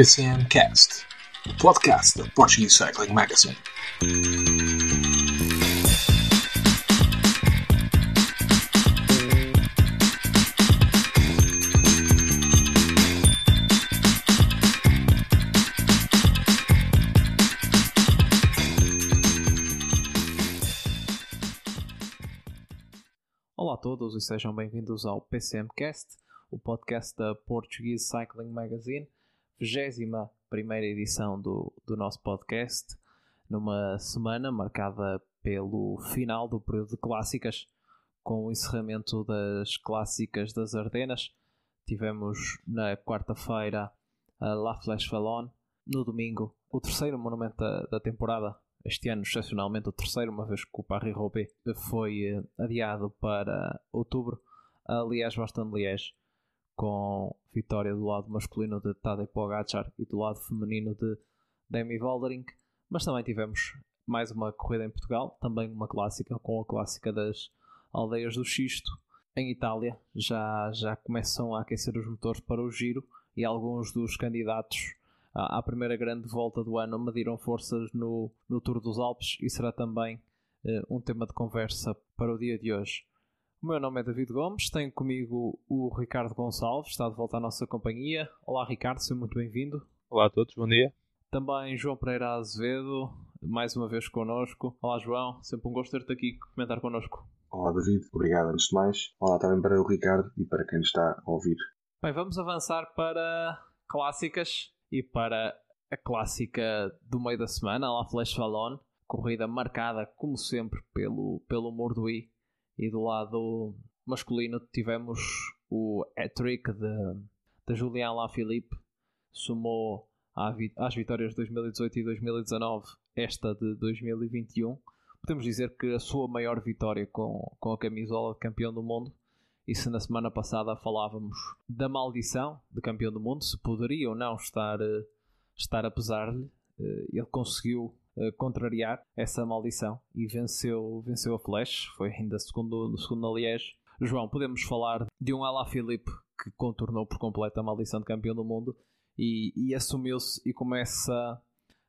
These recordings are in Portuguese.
PCM Cast, o podcast da Portuguese Cycling Magazine. Olá a todos e sejam bem-vindos ao PCMcast, o podcast da Portuguese Cycling Magazine, 21 primeira edição do, do nosso podcast, numa semana marcada pelo final do período de clássicas, com o encerramento das clássicas das Ardenas. Tivemos na quarta-feira a La Flèche Wallonne, no domingo o terceiro monumento da, da temporada, este ano excepcionalmente o terceiro, uma vez que o Paris-Roubaix foi eh, adiado para outubro, a Liège-Bastogne-Liège, com vitória do lado masculino de Tadej Pogacar e do lado feminino de Demi Vollering, mas também tivemos mais uma corrida em Portugal, também uma clássica com a clássica das aldeias do Xisto. Em Itália já, já começam a aquecer os motores para o giro e alguns dos candidatos à à primeira grande volta do ano mediram forças no, no Tour dos Alpes e será também eh, um tema de conversa para o dia de hoje. O meu nome é David Gomes, tenho comigo o Ricardo Gonçalves, está de volta à nossa companhia. Olá Ricardo, seja muito bem-vindo. Olá a todos, bom dia. Também João Pereira Azevedo, mais uma vez connosco. Olá João, sempre um gosto de ter-te aqui comentar connosco. Olá David, obrigado antes de mais. Olá também para o Ricardo e para quem nos está a ouvir. Bem, vamos avançar para clássicas e para a clássica do meio da semana, a La Flèche Wallonne, corrida marcada, como sempre, pelo, pelo Morduí. E do lado masculino tivemos o hat-trick de, de Julien Alaphilippe, somou às vitórias de 2018 e 2019 esta de 2021. Podemos dizer que a sua maior vitória com, com a camisola de campeão do mundo e se na semana passada falávamos da maldição de campeão do mundo, se poderia ou não estar, eh, estar a pesar-lhe, eh, ele conseguiu eh, contrariar essa maldição e venceu, venceu a Flash, foi ainda segundo, no segundo Liège. João, podemos falar de um Alaphilippe que contornou por completo a maldição de campeão do mundo e, e assumiu-se e começa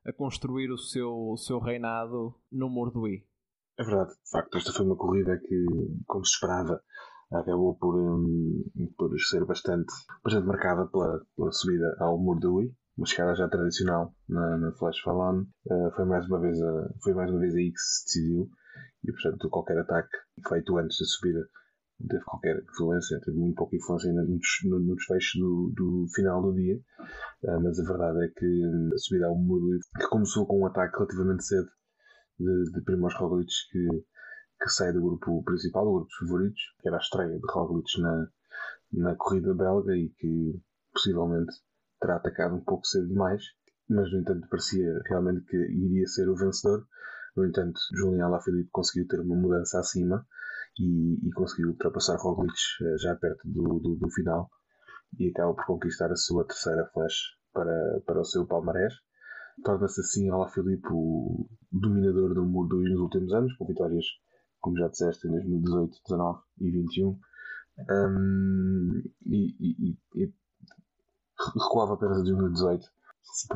a construir o seu, o seu reinado no Morduí. É verdade, de facto, esta foi uma corrida que, como se esperava, acabou por, hum, por ser bastante, bastante marcada pela, pela subida ao Muro do Ui, uma chegada já tradicional na, na Flash Fallon. Uh, foi, mais uma vez a, foi mais uma vez aí que se decidiu e, portanto, qualquer ataque feito antes da subida teve qualquer influência, teve muito pouca influência no, no, no desfecho do, do final do dia. Uh, mas a verdade é que hum, a subida ao Muro que começou com um ataque relativamente cedo de, de Primoz Roglic que, que sai do grupo principal, do grupo dos favoritos, que era a estreia de Roglic na, na corrida belga e que possivelmente terá atacado um pouco cedo demais, mas no entanto parecia realmente que iria ser o vencedor. No entanto, Julian Alaphilippe conseguiu ter uma mudança acima e, e conseguiu ultrapassar Roglic eh, já perto do, do, do final e acaba por conquistar a sua terceira flash para, para o seu palmarés. Torna-se assim Alaphilippe o dominador do Muro dos nos últimos anos, com vitórias, como já disseste, em 2018, 19 e 21. Um, e, e, e recuava apenas a 2018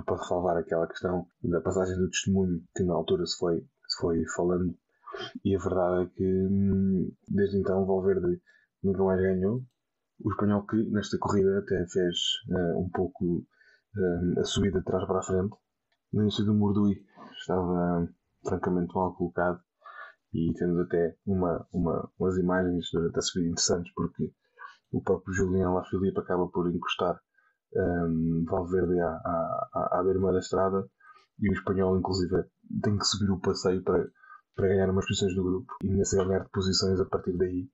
para salvar aquela questão da passagem do testemunho que na altura se foi, se foi falando. E a verdade é que hum, desde então Valverde nunca mais ganhou. O espanhol que nesta corrida até fez eh, um pouco eh, a subida de trás para a frente. No início do Mordui estava francamente mal colocado e temos até uma, uma, umas imagens durante a subida interessantes porque o próprio Julian Lafilippe acaba por encostar um, Valverde à, à, à, beira da estrada e o espanhol inclusive tem que subir o passeio para, para ganhar umas posições do grupo. E nesse ganhar de posições a partir daí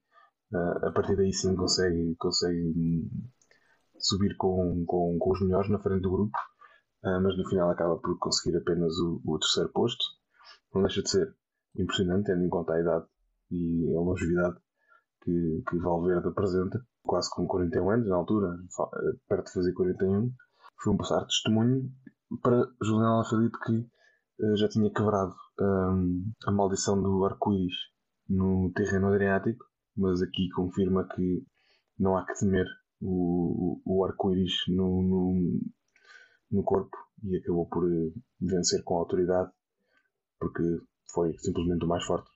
uh, a partir daí sim consegue, consegue hum, subir com, com, com os melhores na frente do grupo. Uh, mas no final acaba por conseguir apenas o, o terceiro posto. Não deixa de ser impressionante tendo em conta a idade e a longevidade que, que Valverde apresenta quase com 41 anos na altura, fa- perto de fazer 41, foi um passar testemunho para Julián Alaphilippe que eh, já tinha quebrado hum, a maldição do arco-íris no terreno adriático, mas aqui confirma que não há que temer o, o, o arco-íris no, no, no corpo e acabou por uh, vencer com autoridade porque foi simplesmente o mais forte.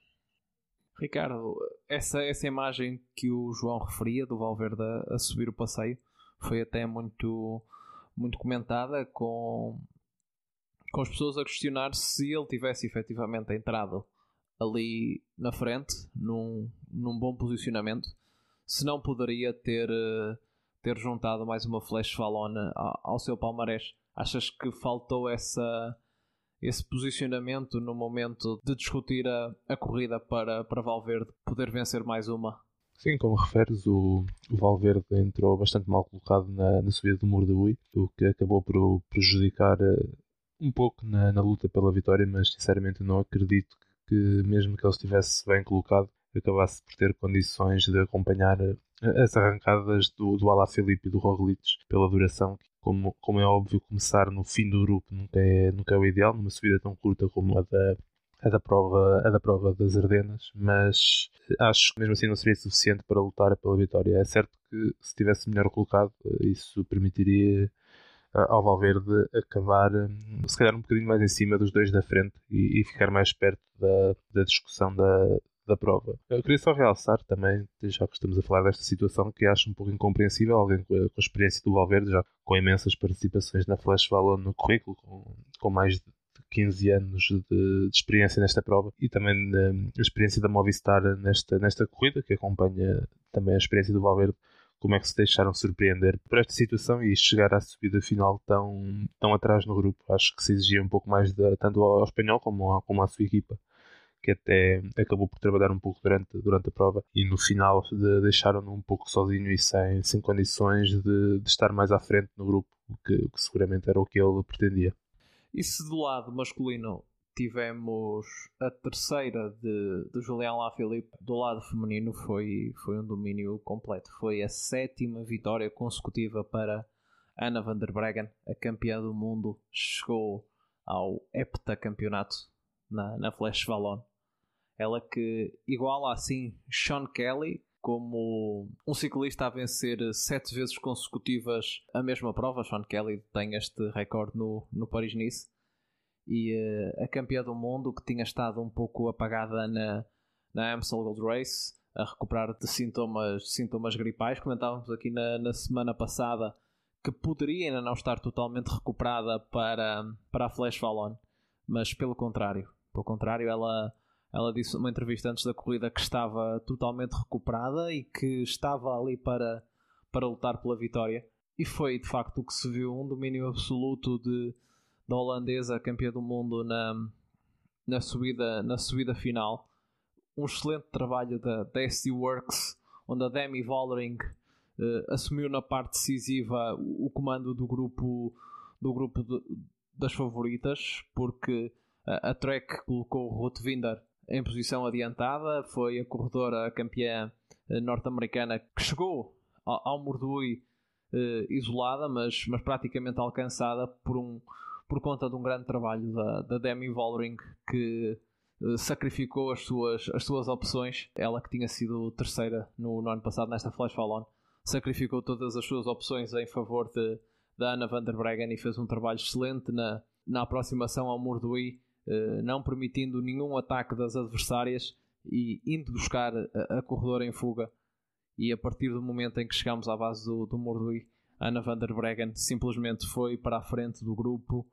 Ricardo, essa, essa imagem que o João referia do Valverde a, subir o passeio foi até muito, muito comentada com, com as pessoas a questionar se ele tivesse efetivamente entrado ali na frente, num, num bom posicionamento, se não poderia ter, eh, ter juntado mais uma flash falona ao, ao seu palmarés. Achas que faltou essa, esse posicionamento no momento de discutir a, a corrida para, para Valverde poder vencer mais uma? Sim, como referes, o, o Valverde entrou bastante mal colocado na, na subida do Muro de Ui, o que acabou por prejudicar uh, um pouco na, na, luta pela vitória, mas sinceramente não acredito que, mesmo que ele estivesse bem colocado, acabasse por ter condições de acompanhar uh, as arrancadas do, do Alaphilippe e do Roglic pela duração como, como é óbvio, começar no fim do grupo nunca é, nunca é o ideal, numa subida tão curta como a da, a da, prova, a da prova das Ardenas, mas acho que mesmo assim não seria suficiente para lutar pela vitória. É certo que se tivesse melhor colocado, isso permitiria eh, ao Valverde acabar, se calhar, um bocadinho mais em cima dos dois da frente e, e ficar mais perto da, da discussão da, da prova. Eu queria só realçar também, já que estamos a falar desta situação, que acho um pouco incompreensível alguém com a, a experiência do Valverde, já com imensas participações na Flash Valor no currículo, com, com mais de 15 anos de, de, experiência nesta prova e também hum, a experiência da Movistar nesta, nesta corrida, que acompanha também a experiência do Valverde como é que se deixaram surpreender por esta situação e chegar à subida final tão, tão atrás no grupo. Acho que se exigia um pouco mais de, tanto ao espanhol como, ao, como à sua equipa que até acabou por trabalhar um pouco durante, durante a prova e no final de, deixaram-no um pouco sozinho e sem, sem condições de, de estar mais à frente no grupo, o que, que seguramente era o que ele pretendia. E se do lado masculino tivemos a terceira de, de Julián Lafilippe, do lado feminino foi, foi um domínio completo. Foi a sétima vitória consecutiva para Anna van der Breggen, a campeã do mundo, chegou ao heptacampeonato na, na Flash Valon. Ela que iguala assim Sean Kelly como um ciclista a vencer sete vezes consecutivas a mesma prova. Sean Kelly tem este recorde no, no Paris-Nice. E uh, a campeã do mundo que tinha estado um pouco apagada na, na Amstel Gold Race, a recuperar de sintomas, sintomas gripais. Comentávamos aqui na, na semana passada que poderia ainda não estar totalmente recuperada para, para a Flash Valon, mas pelo contrário, pelo contrário, ela ela disse numa entrevista antes da corrida que estava totalmente recuperada e que estava ali para, para lutar pela vitória. E foi de facto o que se viu: um domínio absoluto de, da holandesa, campeã do mundo, na, na, subida, na subida final. Um excelente trabalho da, da SD Works, onde a Demi Vollering uh, assumiu na parte decisiva o, o comando do grupo, do grupo de, das favoritas, porque a, a Trek colocou o Ruth Winder em posição adiantada. Foi a corredora campeã eh, norte-americana que chegou ao, Mordui eh, isolada, mas, mas praticamente alcançada por, um, por conta de um grande trabalho da, da Demi Vollering que eh, sacrificou as suas, as suas opções. Ela que tinha sido terceira no, no ano passado nesta Flash Fallon, sacrificou todas as suas opções em favor de, da Ana van der Breggen e fez um trabalho excelente na, na aproximação ao Mordui não permitindo nenhum ataque das adversárias e indo buscar a, a corredora em fuga. E a partir do momento em que chegamos à base do, do Mordui, Ana van der Breggen simplesmente foi para a frente do grupo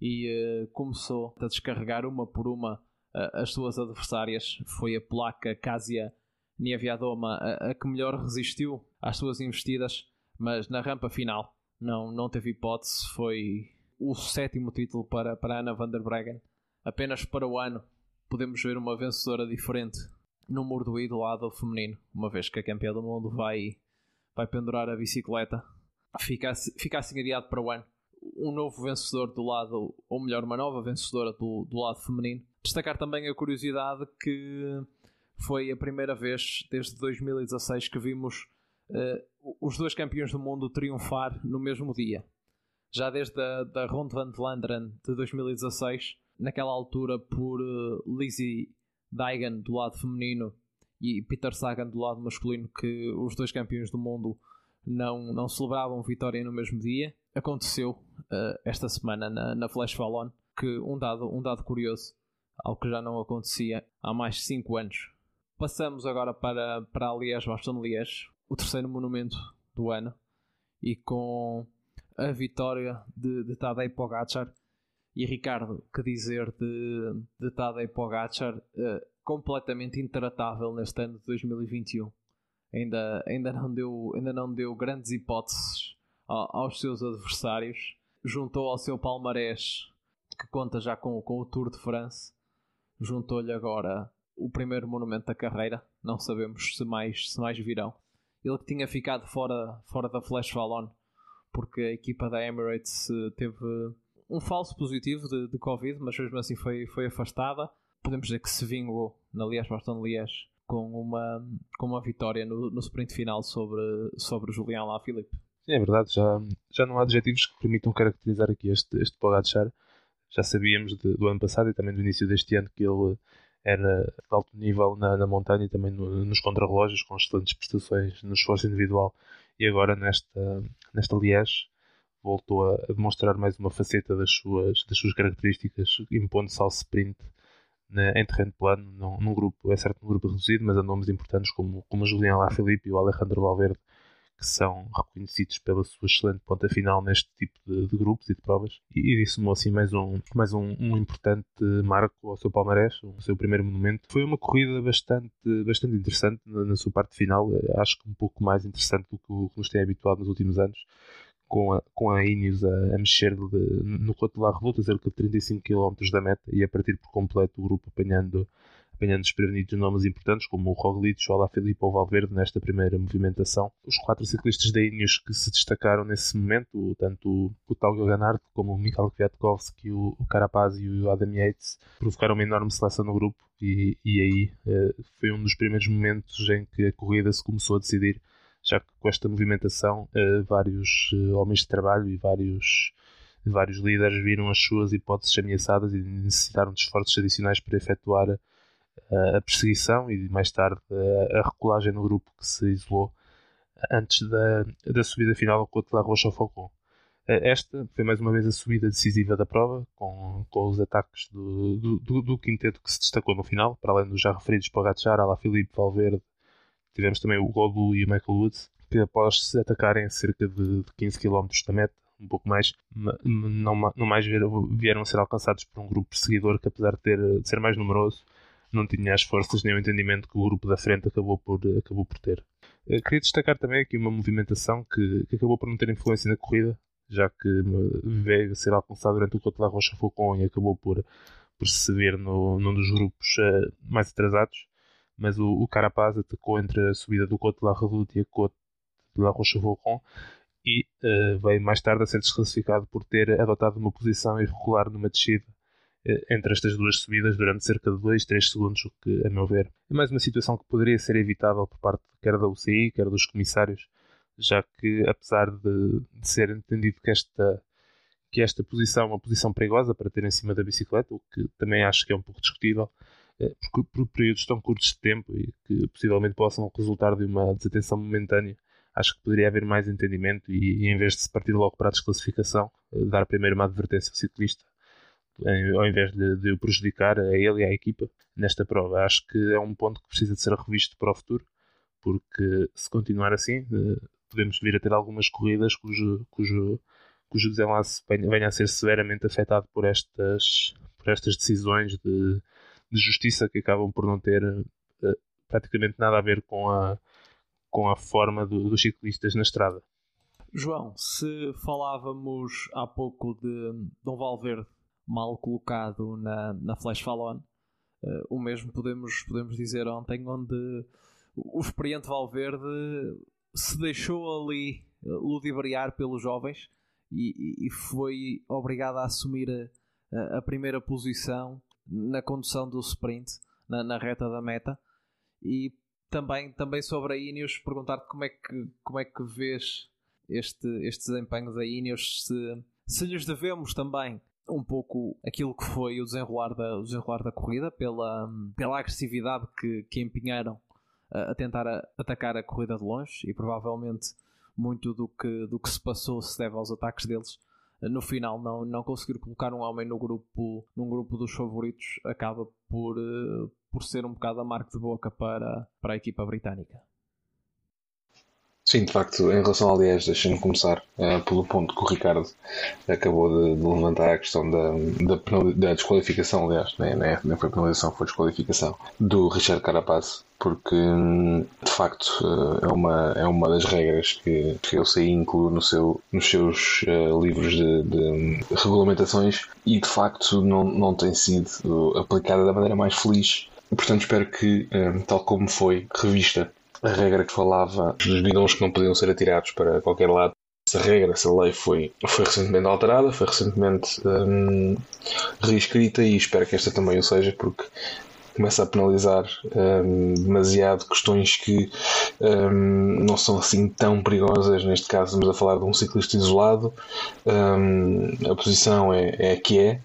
e uh, começou a descarregar uma por uma uh, as suas adversárias. Foi a placa Casia Nieviadoma a, a, que melhor resistiu às suas investidas, mas na rampa final não, não teve hipótese. Foi o sétimo título para, para Ana van der Breggen apenas para o ano podemos ver uma vencedora diferente no Mordoí do lado feminino, uma vez que a campeã do mundo vai, vai pendurar a bicicleta. Fica, fica assim adiado para o ano. Um novo vencedor do lado, ou melhor, uma nova vencedora do, do lado feminino. Destacar também a curiosidade que foi a primeira vez desde 2016 que vimos uh, os dois campeões do mundo triunfar no mesmo dia. Já desde a da Ronde van Vlaanderen de 2016 naquela altura por uh, Lizzie Daigan do lado feminino e Peter Sagan do lado masculino, que os dois campeões do mundo não, não celebravam vitória no mesmo dia. aconteceu uh, esta semana na, na Flash Fallon, que um dado, um dado curioso, algo que já não acontecia há mais de 5 anos. Passamos agora para, para a Liège, Liège, o terceiro monumento do ano, e com a vitória de, de Tadej Pogacar. E Ricardo, que dizer de, de Tadej Pogacar, uh, completamente intratável neste ano de 2021. Ainda, ainda, não, deu, ainda não deu grandes hipóteses aos seus adversários. Juntou ao seu palmarés, que conta já com, com o Tour de France, juntou-lhe agora o primeiro monumento da carreira. Não sabemos se mais, se mais virão. Ele que tinha ficado fora, fora da Flash Fallon porque a equipa da Emirates eh, teve um falso positivo de, de Covid, mas mesmo assim foi, foi afastada. Podemos dizer que se vingou na Liège-Bastogne-Liège com uma, com uma vitória no, no sprint final sobre, sobre Julian Lafilippe. Sim, é verdade, já, já não há adjetivos que permitam caracterizar aqui este, este Pogacar. Já sabíamos de, do ano passado e também do início deste ano que ele era de alto nível na, na montanha e também no, nos contrarrelógios, com excelentes prestações no esforço individual. E agora nesta, nesta Liège voltou a, demonstrar mais uma faceta das suas, das suas características, impondo-se ao sprint né, em terreno plano, num, num, grupo, é certo, num grupo reduzido, mas a nomes importantes como, como o Julián Lafilippe e o Alejandro Valverde, que são reconhecidos pela sua excelente ponta final neste tipo de, de grupos e de provas. E, e somou assim mais um, mais um, um, importante marco ao seu palmarés, o seu primeiro monumento. Foi uma corrida bastante, bastante interessante na, na sua parte final, acho que um pouco mais interessante do que, que nos tem habituado nos últimos anos com a, com a Ineos a, a mexer de, no La Revolta, cerca de 35 km da meta, e a partir por completo o grupo apanhando, apanhando desprevenidos nomes importantes, como o Roglic, o Alaphilippe ou o Valverde, nesta primeira movimentação. Os quatro ciclistas da Ineos que se destacaram nesse momento, tanto o, o Tal Ganard como o Mikhail Kwiatkowski, o, o Carapaz e o Adam Yates, provocaram uma enorme seleção no grupo, e, e aí eh, foi um dos primeiros momentos em que a corrida se começou a decidir já que com esta movimentação uh, vários uh, homens de trabalho e vários, vários líderes viram as suas hipóteses ameaçadas e necessitaram de esforços adicionais para efetuar uh, a perseguição e mais tarde a recolagem no grupo que se isolou antes da, da subida final ao de la Roche ao. Esta foi mais uma vez a subida decisiva da prova, com, com os ataques do, do, do, do quinteto que se destacou no final, para além dos já referidos Pogacar, Alaphilippe, Valverde, Tivemos também o Godu e o Michael Woods, que após se atacarem a cerca de 15 km da meta, um pouco mais, não, mais vieram a ser alcançados por um grupo perseguidor que, apesar de, ter, de ser mais numeroso, não tinha as forças nem o entendimento que o grupo da frente acabou por, acabou por ter. Eh, queria destacar também aqui uma movimentação que, que acabou por não ter influência na corrida, já que veio a ser alcançado durante o Cote da Rocha Faucon e acabou por, por se ver no, num dos grupos uh, mais atrasados mas o, o Carapaz atacou entre a subida do Côte de la Redoute e a Côte de la Roche-Vaucon e uh, veio mais tarde a ser desclassificado por ter adotado uma posição irregular numa descida uh, entre estas duas subidas durante cerca de 2, 3 segundos, o que, a meu ver, é mais uma situação que poderia ser evitável por parte quer da UCI, quer dos comissários, já que, apesar de, de ser entendido que esta, que esta posição é uma posição perigosa para ter em cima da bicicleta, o que também acho que é um pouco discutível, por, por períodos tão curtos de tempo e que possivelmente possam resultar de uma desatenção momentânea, acho que poderia haver mais entendimento e, e em vez de se partir logo para a desclassificação, eh, dar primeiro uma advertência ao ciclista, em, ao invés de, de o prejudicar a ele e à equipa nesta prova. Acho que é um ponto que precisa de ser revisto para o futuro, porque se continuar assim, eh, podemos vir a ter algumas corridas cujo, cujo, cujo desenlace venha a ser severamente afetado por estas, por estas decisões de de justiça que acabam por não ter uh, praticamente nada a ver com a, com a forma do, dos ciclistas na estrada. João, se falávamos há pouco de Dom Valverde mal colocado na, na Flash Fallon, uh, o mesmo podemos, podemos dizer ontem, onde o experiente Valverde se deixou ali ludibriar pelos jovens e, e foi obrigado a assumir a, a primeira posição na condução do sprint, na, na reta da meta. E também, também sobre a Ineos, perguntar-te como é que, como é que vês este, este desempenho da Ineos, se, se lhes devemos também um pouco aquilo que foi o desenrolar da, o desenrolar da corrida, pela, pela agressividade que, que empenharam a, a tentar a, atacar a corrida de longe e provavelmente muito do que, do que se passou se deve aos ataques deles. No final, não, não conseguir colocar um homem no grupo, num grupo dos favoritos acaba por, por ser um bocado a marca de boca para, para a equipa britânica. Sim, de facto, em relação ao Liège, deixem-me começar uh, pelo ponto que o Ricardo acabou de, de levantar a questão da, da, da desqualificação, aliás, nem, nem, nem foi penalização, foi desqualificação do Richard Carapaz, porque de facto uh, é, uma, é uma das regras que, que eu sei incluo no seu, nos seus uh, livros de, de, regulamentações e de facto não, não tem sido aplicada da maneira mais feliz. Portanto, espero que, tal como foi revista a regra que falava dos bidões que não podiam ser atirados para qualquer lado. Essa regra, essa lei foi, foi recentemente alterada, foi recentemente hum, reescrita e espero que esta também o seja, porque começa a penalizar hum, demasiado questões que hum, não são assim tão perigosas. Neste caso, estamos a falar de um ciclista isolado, hum, a posição é, é a que é.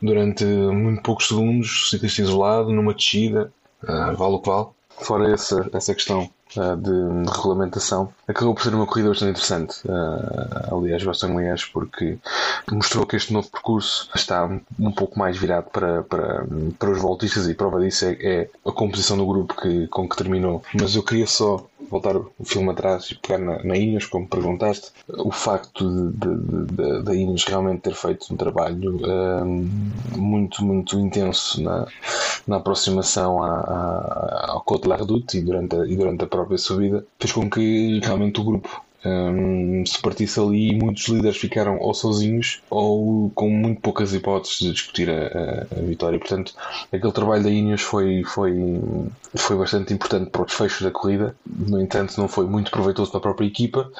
Durante muito poucos segundos, ciclista isolado, numa descida, uh, vale o que vale. Fora essa, essa questão de, de, regulamentação, acabou por ser uma corrida bastante interessante. Uh, aliás, bastante aliás, porque mostrou que este novo percurso está um, pouco mais virado para, para, para os voltistas e prova disso é, é, a composição do grupo que, com que terminou. Mas eu queria só voltar o filme atrás e pegar na, na Inês, como perguntaste, o facto da Inês realmente ter feito um trabalho um, muito, muito intenso na, na aproximação à, à, ao Côte Redoute e durante, a, e durante a própria subida, fez com que realmente o grupo um, se partisse ali e muitos líderes ficaram ou sozinhos ou com muito poucas hipóteses de discutir a, a, a vitória. Portanto, aquele trabalho da Ineos foi, foi, foi bastante importante para o desfecho da corrida. No entanto, não foi muito proveitoso para a própria equipa,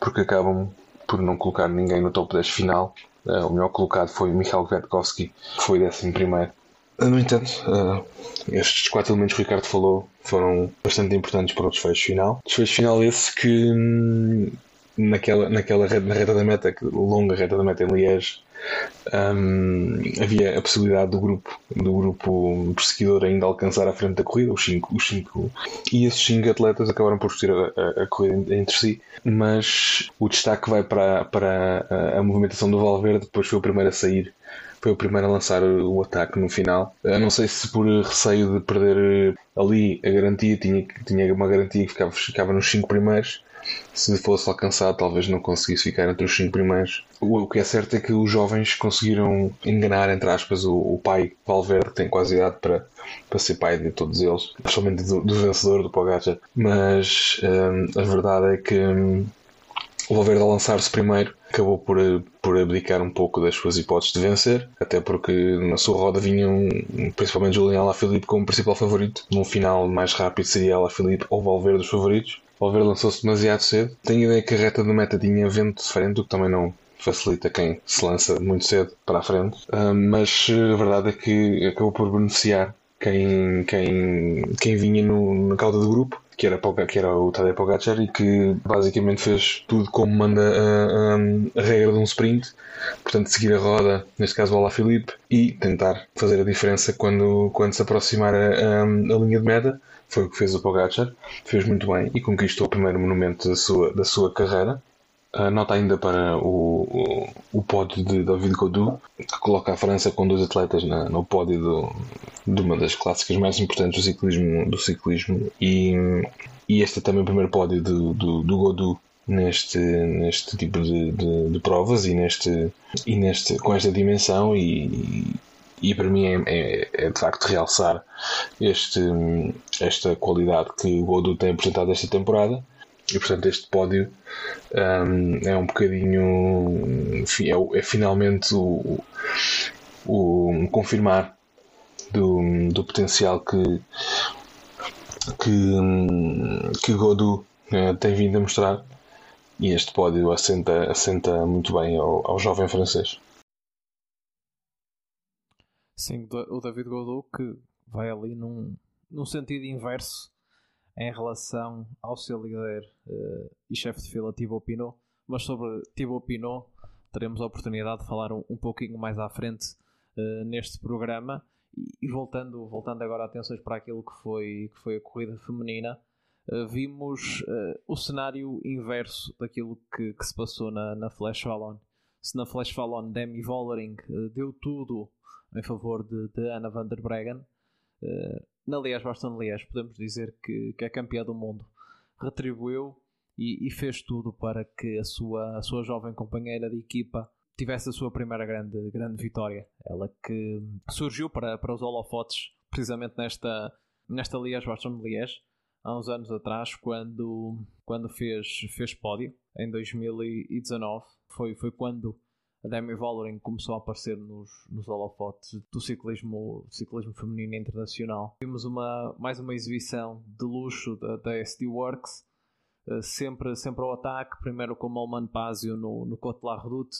porque acabam por não colocar ninguém no top 10 final. Uh, o melhor colocado foi Michael Kwiatkowski, que foi 11 primeiro. No entanto, uh, estes quatro elementos que o Ricardo falou foram bastante importantes para o desfecho final. Desfecho final esse que hum, naquela, naquela reta, na reta da meta, longa reta da meta em Liège, um, havia a possibilidade do grupo, do grupo perseguidor ainda alcançar a frente da corrida, os cinco, os cinco e esses cinco atletas acabaram por discutir a, a, a, corrida entre si, mas o destaque vai para, para a, a movimentação do Valverde, depois foi o primeiro a sair foi o primeiro a lançar o ataque no final. Eu não sei se por receio de perder ali a garantia, tinha, tinha uma garantia que ficava, ficava nos 5 primeiros. Se fosse alcançado, talvez não conseguisse ficar entre os 5 primeiros. O, que é certo é que os jovens conseguiram enganar, entre aspas, o, o pai Valverde, que tem quase idade para, para ser pai de todos eles, principalmente do, do vencedor do Pogacar. Mas hum, a verdade é que hum, o Valverde, ao lançar-se primeiro, acabou por, por abdicar um pouco das suas hipóteses de vencer, até porque na sua roda vinham principalmente Julian Alaphilippe como principal favorito. Num final mais rápido seria Alaphilippe ou Valverde os favoritos. Valverde lançou-se demasiado cedo. Tenho a ideia que a reta do meta tinha vento de frente, o que também não facilita quem se lança muito cedo para a frente. Uh, mas a verdade é que acabou por beneficiar quem, quem, quem vinha no, na cauda do grupo que era, que era o Tadej Pogacar e que basicamente fez tudo como manda a, a, a, regra de um sprint, portanto seguir a roda, neste caso o Felipe e tentar fazer a diferença quando, quando se aproximar a, a, linha de meta. Foi o que fez o Pogacar, fez muito bem e conquistou o primeiro monumento da sua, da sua carreira. Uh, nota ainda para o, o, o, pódio de David Godou, que coloca a França com dois atletas na, no pódio do, de uma das clássicas mais importantes do ciclismo, do ciclismo. E, e este é também o primeiro pódio do, do, do Godou neste, neste tipo de, de, de, provas e, neste, e neste, com esta dimensão. E, e para mim é, é, é, de facto realçar este, esta qualidade que o Godou tem apresentado esta temporada e portanto este pódio um, é um bocadinho é, é finalmente o, o, confirmar do, do potencial que que, que Godou uh, tem vindo a mostrar e este pódio assenta, assenta muito bem ao, ao jovem francês. Sim, o David Godou que vai ali num, num sentido inverso em relação ao seu líder uh, e chefe de fila Thibaut Pinot, mas sobre Thibaut Pinot teremos a oportunidade de falar um, um pouquinho mais à frente uh, neste programa e, e, voltando, voltando agora atenções para aquilo que foi, que foi a corrida feminina uh, vimos o cenário inverso daquilo que, que se passou na, na Flash Fallon. Se na Flash Fallon Demi Vollering deu tudo em favor de, de Anna van der Breggen, na Liège Boston Liège podemos dizer que, que é campeã do mundo. Retribuiu e, e, fez tudo para que a sua, a sua jovem companheira de equipa tivesse a sua primeira grande, grande vitória. Ela que surgiu para, para os holofotes precisamente nesta, nesta Liège Boston Liège há uns anos atrás quando, quando fez, fez pódio em 2019 foi, foi quando a Demi Vollering começou a aparecer nos, nos holofotes do ciclismo, ciclismo feminino internacional. Vimos uma, mais uma exibição de luxo da, da SD Works, uh, sempre, sempre ao ataque, primeiro com o Malman Pazio no, no Côte la Redoute,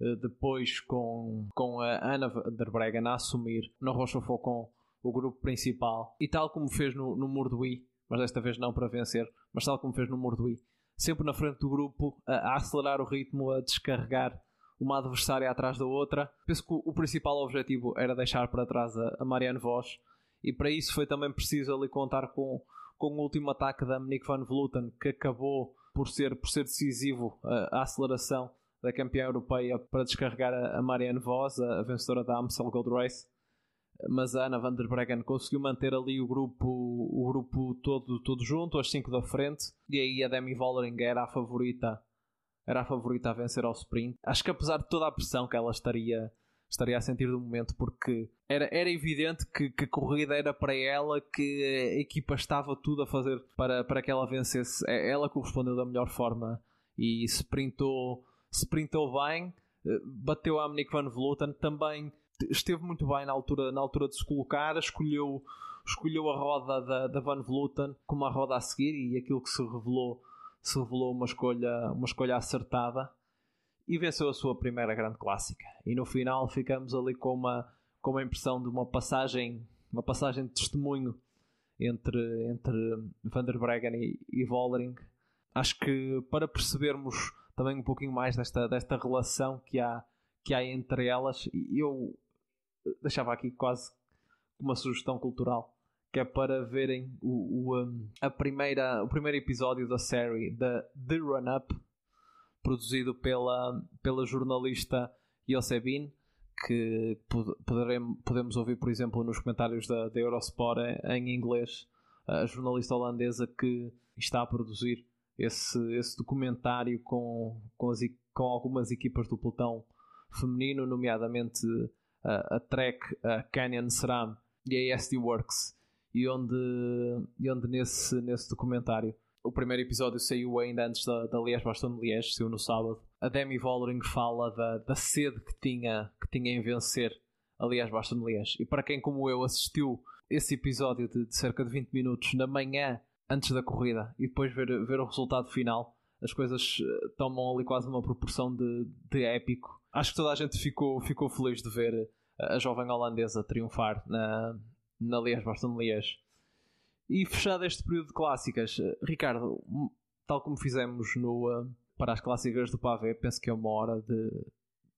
uh, depois com, com a Ana der Breggen a assumir no Rocha Faucon o grupo principal, e tal como fez no, no Murduí, mas desta vez não para vencer, mas tal como fez no Murduí, sempre na frente do grupo, a, a acelerar o ritmo, a descarregar uma adversária atrás da outra. Penso que o principal objetivo era deixar para trás a, Marianne Vos e para isso foi também preciso ali contar com, com o último ataque da Monique van Vleuten que acabou por ser, por ser decisivo a, a aceleração da campeã europeia para descarregar a, a Marianne Vos, a, a vencedora da Amstel Gold Race. Mas a Ana van der Breggen conseguiu manter ali o grupo, o grupo todo, todo junto, as cinco da frente, e aí a Demi Vollering era a favorita era a favorita a vencer ao sprint. Acho que apesar de toda a pressão que ela estaria, estaria a sentir do momento, porque era, era evidente que, que a corrida era para ela, que a equipa estava tudo a fazer para, para que ela vencesse. É, ela correspondeu da melhor forma e sprintou, sprintou bem, eh, bateu a Monique Van Vleuten, também esteve muito bem na altura, na altura de se colocar, escolheu, escolheu a roda da, da Van Vleuten como a roda a seguir e aquilo que se revelou se revelou uma escolha, uma escolha acertada e venceu a sua primeira grande clássica. E no final ficamos ali com uma, com uma impressão de uma passagem, uma passagem de testemunho entre, entre Van der Breggen e, e Vollering. Acho que para percebermos também um pouquinho mais desta, desta relação que há, que há entre elas, eu deixava aqui quase uma sugestão cultural que é para verem o, o, um, a primeira, o primeiro episódio da série da The Run Up, produzido pela, pela jornalista Yosebin, que poderemos, podemos ouvir, por exemplo, nos comentários da, da Eurosport em inglês, a jornalista holandesa que está a produzir esse, esse documentário com, com, as, com algumas equipas do pelotão feminino, nomeadamente a, a Trek, a Canyon SRAM e a SD Works e onde, e onde nesse, nesse documentário o primeiro episódio saiu ainda antes da, da Liège Boston de Liège, saiu no sábado. A Demi Vollering fala da, da sede que tinha, que tinha em vencer a Liège Boston de Liège. E para quem, como eu, assistiu esse episódio de, de, cerca de 20 minutos na manhã antes da corrida e depois ver, ver o resultado final, as coisas eh, tomam ali quase uma proporção de, de épico. Acho que toda a gente ficou, ficou feliz de ver a jovem holandesa triunfar na, na Liège Boston Liège. E fechado este período de clássicas, eh, Ricardo, tal como fizemos no, uh, para as clássicas do Pavé, penso que é uma hora de,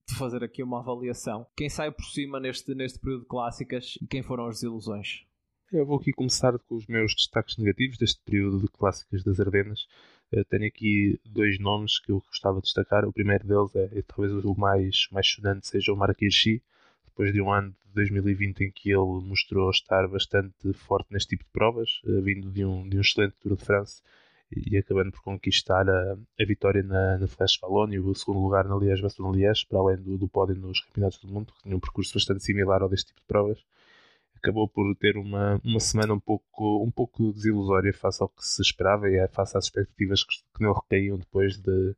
de, fazer aqui uma avaliação. Quem sai por cima neste, neste período de clássicas e quem foram as desilusões? Eu vou aqui começar com os meus destaques negativos deste período de clássicas das Ardenas. Eu tenho aqui dois nomes que eu gostava de destacar. O primeiro deles é, é talvez o mais, mais sonante, seja o Marrakech, depois de um ano de 2020 em que ele mostrou estar bastante forte neste tipo de provas, uh, vindo de um, de um excelente Tour de France e, acabando por conquistar a, a vitória na, na Flash Wallonne e o segundo lugar na Liège Bastogne Liège, para além do, do pódio nos Campeonatos do Mundo, que tinha um percurso bastante similar ao deste tipo de provas. Acabou por ter uma, uma semana um pouco, um pouco desilusória face ao que se esperava e face às expectativas que, que nele recaíam depois de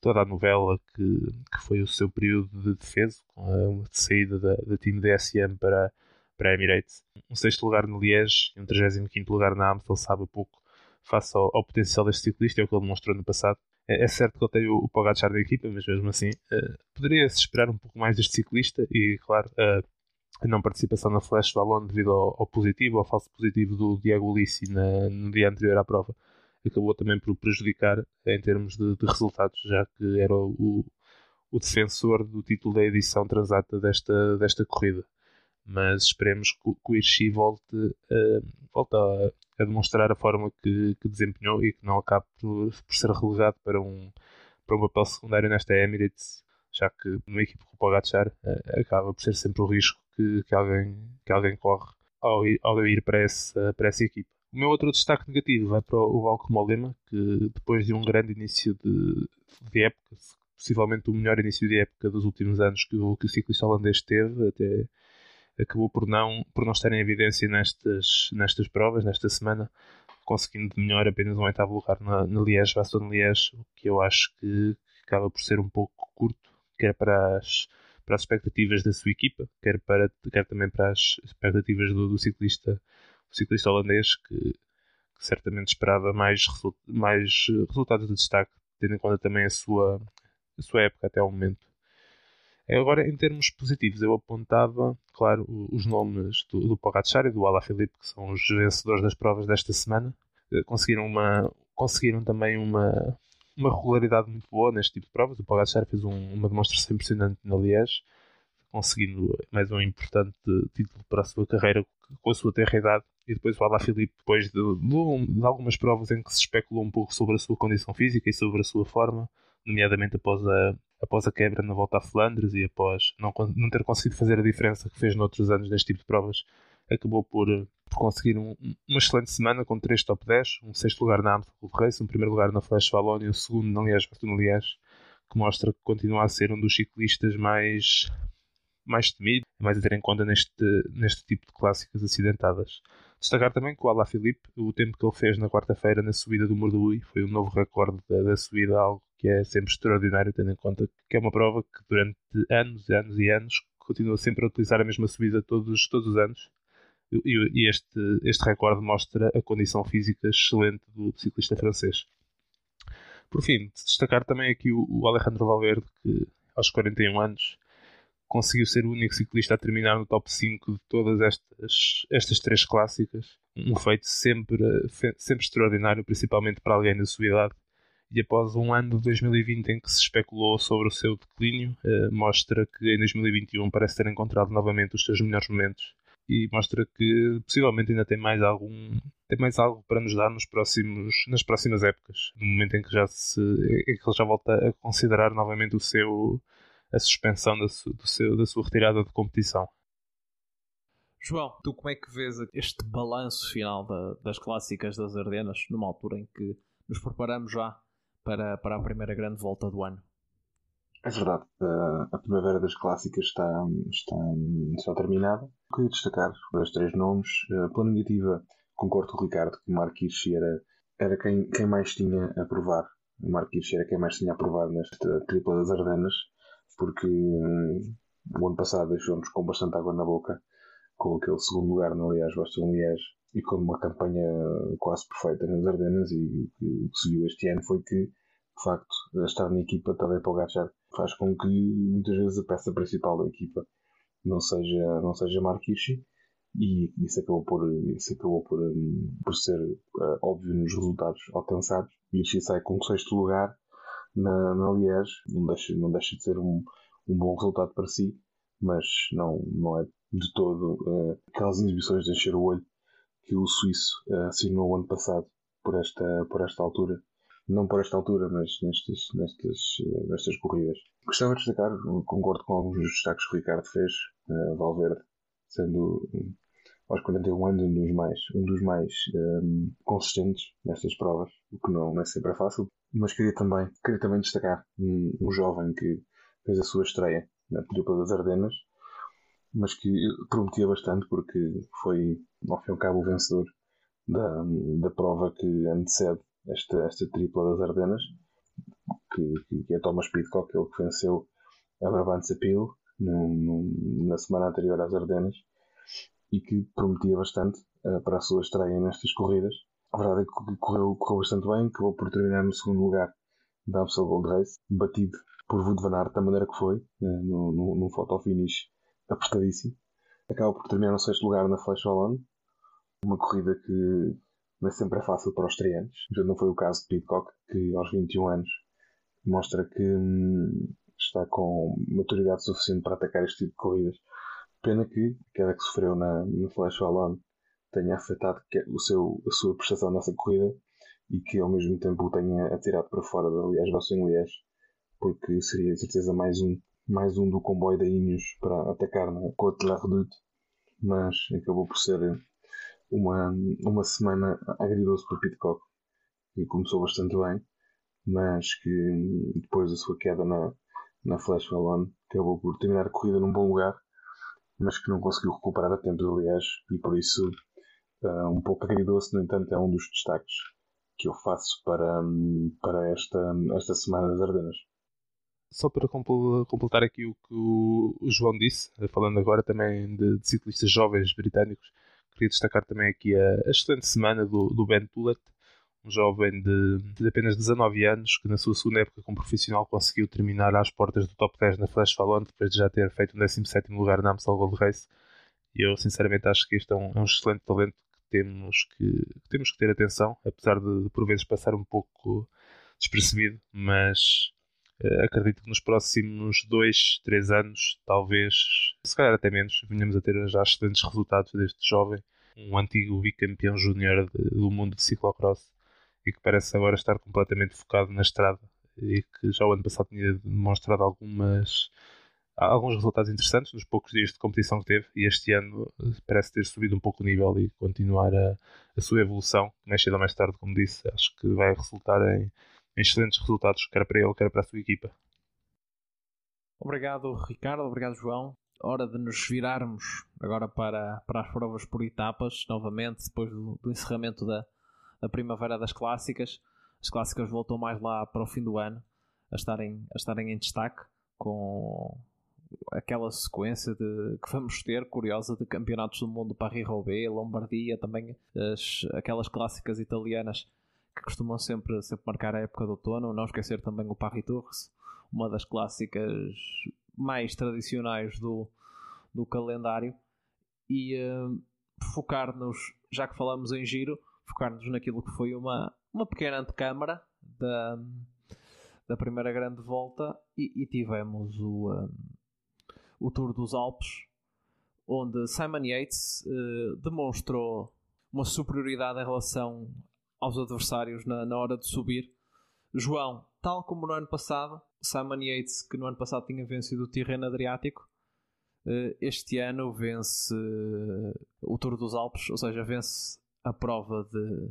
toda a novela que, que foi o seu período de defesa, com a saída da, da time DSM para, para a Emirates. Um sexto lugar no Liège e um 35 lugar na Amstel sabe pouco face ao, ao, potencial deste ciclista, é o que ele demonstrou no passado. É, é certo que ele tem o, o Pogacar da equipa, mas mesmo assim uh, poderia-se esperar um pouco mais deste ciclista e, claro, uh, a não participação na Flash Ballon devido ao, ao, positivo, ao falso positivo do Diego Ulissi no dia anterior à prova acabou também por prejudicar em termos de, de resultados, já que era o, o, defensor do título da edição transata desta, desta corrida. Mas esperemos que, o Irshi volte, uh, volte a, a demonstrar a forma que, que desempenhou e que não acabe por, por ser relegado para um, para um papel secundário nesta Emirates, já que numa equipe com o Pogacar uh, acaba por ser sempre o risco que, que, alguém, que alguém corre ao ir, ao ir para, essa, para essa equipa. O meu outro destaque negativo vai para o Valco Molema, que depois de um grande início de, de época, possivelmente o melhor início de época dos últimos anos que o, que o ciclista holandês teve, até acabou por não, por não estar em evidência nestas, nestas provas, nesta semana, conseguindo de melhor apenas um oitavo lugar na, na Liège, Baston Liège, o que eu acho que acaba por ser um pouco curto, quer para as, para as expectativas da sua equipa, quer, para, quer também para as expectativas do, do ciclista ciclista holandês que, que certamente esperava mais, mais resultados de destaque, tendo em conta também a sua, a sua época até ao momento. Agora, em termos positivos, eu apontava, claro, os nomes do, do Pogacar e do Alaphilippe, que são os vencedores das provas desta semana. Eh, conseguiram, uma, conseguiram também uma, uma regularidade muito boa neste tipo de provas. O Pogacar fez um, uma demonstração impressionante na Liège, conseguindo mais um importante título para a sua carreira com a sua terra idade e depois o Alaphilippe, depois de, de, algumas provas em que se especulou um pouco sobre a sua condição física e sobre a sua forma, nomeadamente após a, após a quebra na volta a Flandres e após não, não ter conseguido fazer a diferença que fez noutros anos neste tipo de provas, acabou por, por conseguir um, uma excelente semana com três top 10, um sexto lugar na Amstel Race, um primeiro lugar na Flash e um segundo na Liège-Bastogne Liège, que mostra que continua a ser um dos ciclistas mais mais temido, mais a ter em conta neste, neste tipo de clássicas acidentadas. Destacar também que o Alaphilippe, o tempo que ele fez na quarta-feira na subida do Mordui foi um novo recorde da, da, subida, algo que é sempre extraordinário, tendo em conta que é uma prova que durante anos e anos e anos continua sempre a utilizar a mesma subida todos, todos os anos. E, e este, este recorde mostra a condição física excelente do ciclista francês. Por fim, destacar também aqui o, o Alejandro Valverde, que aos 41 anos conseguiu ser o único ciclista a terminar no top 5 de todas estas, estas três clássicas. Um feito sempre, sempre extraordinário, principalmente para alguém da sua idade. E após um ano de 2020 em que se especulou sobre o seu declínio, eh, mostra que em 2021 parece ter encontrado novamente os seus melhores momentos e mostra que possivelmente ainda tem mais algum tem mais algo para nos dar nos próximos nas próximas épocas no momento em que já se em que ele já volta a considerar novamente o seu a suspensão da, su, seu, da sua retirada de competição. João, tu como é que vês este balanço final da, das clássicas das Ardenas, numa altura em que nos preparamos já para, para a primeira grande volta do ano? É verdade, a primavera das clássicas está, está, está terminada. Queria destacar os três nomes. Pela negativa, concordo com o Ricardo que Marquis era, era quem, quem mais tinha a provar. Marquis era quem mais tinha a provar nesta tripla das Ardenas porque hum, o ano passado deixou-nos com bastante água na boca, com aquele segundo lugar no Liège, Baston Liège, e com uma campanha quase perfeita nas Ardenas. E o que se viu este ano foi que, de facto, estar na equipa Tadej Pogacar faz com que muitas vezes a peça principal da equipa não seja, não seja Marquischi. E isso acabou por, isso acabou por, hum, por ser uh, óbvio nos resultados alcançados. E sai com o sexto lugar na, na Liège. Não deixa, não deixa de ser um, um bom resultado para si, mas não, não é de todo uh, aquelas exibições de encher o olho que o suíço uh, assinou ano passado por esta, por esta altura. Não por esta altura, mas nestas, nestas, uh, nestas corridas. Gostava de destacar, concordo com alguns dos destaques que o Ricardo fez, Valverde sendo aos 41 anos um dos mais, um dos mais um, consistentes nestas provas, o que não é sempre fácil. Mas queria também, queria também destacar um, um jovem que fez a sua estreia na Tripla das Ardenas, mas que prometia bastante porque foi, ao fim e ao cabo, o vencedor da, da prova que antecede esta, esta Tripla das Ardenas, que, que é Thomas Pitcock, ele que venceu a Brabantse no, na semana anterior às Ardenas e que prometia bastante uh, para a sua estreia nestas corridas. A verdade é que correu, correu bastante bem, acabou por terminar no segundo lugar da Amstel Gold Race, batido por Wood Van Aert da maneira que foi, uh, no, no, num photo finish apertadíssimo. Acaba por terminar no sexto lugar na Flash Wallon, uma corrida que nem sempre é fácil para os. Já não foi o caso de Pitcock, que aos 21 anos mostra que hum, está com maturidade suficiente para atacar este tipo de corridas Pena que a queda que sofreu na, no Flash Wallon tenha afetado o seu, a sua prestação nessa corrida e que ao mesmo tempo o tenha atirado para fora da Liège-Bastogne-Liège, porque seria de certeza mais um, mais um do comboio da Ineos para atacar na Côte de la Redoute, mas acabou por ser uma, uma semana agridoce para Pitcock, que começou bastante bem, mas que depois da sua queda na, na Flash Wallon acabou por terminar a corrida num bom lugar, mas que não conseguiu recuperar a tempo Liège e por isso uh, um pouco agridoce, no entanto, é um dos destaques que eu faço para, para esta, esta semana das Ardenas. Só para completar aqui o que o João disse, falando agora também de, de ciclistas jovens britânicos, queria destacar também aqui a, a excelente semana do, do Ben Tullett, um jovem de, de, apenas 19 anos que na sua segunda época como profissional conseguiu terminar às portas do top 10 na Flash Fallon depois de já ter feito um 17 lugar na Amstel Gold Race. E eu sinceramente acho que este é um, é um excelente talento temos que, que, temos que ter atenção, apesar de, de por vezes passar um pouco despercebido, mas uh, acredito que nos próximos 2, 3 anos, talvez, se calhar até menos, venhamos a ter já excelentes resultados deste jovem, um antigo bicampeão júnior do mundo de ciclocross e que parece agora estar completamente focado na estrada e que já o ano passado tinha demonstrado algumas alguns resultados interessantes nos poucos dias de competição que teve e este ano eh, parece ter subido um pouco o nível e continuar a, a sua evolução, mais cedo ou mais tarde, como disse, acho que vai resultar em, em excelentes resultados, quer para ele, quer para a sua equipa. Obrigado, Ricardo. Obrigado, João. Hora de nos virarmos agora para, para as provas por etapas, novamente, depois do, do encerramento da, da primavera das clássicas. As clássicas voltam mais lá para o fim do ano a estarem, a estarem em destaque com aquela sequência de, que vamos ter, curiosa, de campeonatos do mundo Paris-Roubaix, Lombardia, também as, aquelas clássicas italianas que costumam sempre, sempre marcar a época do outono. Não esquecer também o Paris-Tours, uma das clássicas mais tradicionais do, do calendário. E uh, focar-nos, já que falamos em giro, focar-nos naquilo que foi uma, uma pequena antecâmara da, da primeira grande volta e, e tivemos o, um, o Tour dos Alpes, onde Simon Yates uh, demonstrou uma superioridade em relação aos adversários na, na hora de subir. João, tal como no ano passado, Simon Yates, que no ano passado tinha vencido o Tirreno Adriático, uh, este ano vence uh, o Tour dos Alpes, ou seja, vence a prova de,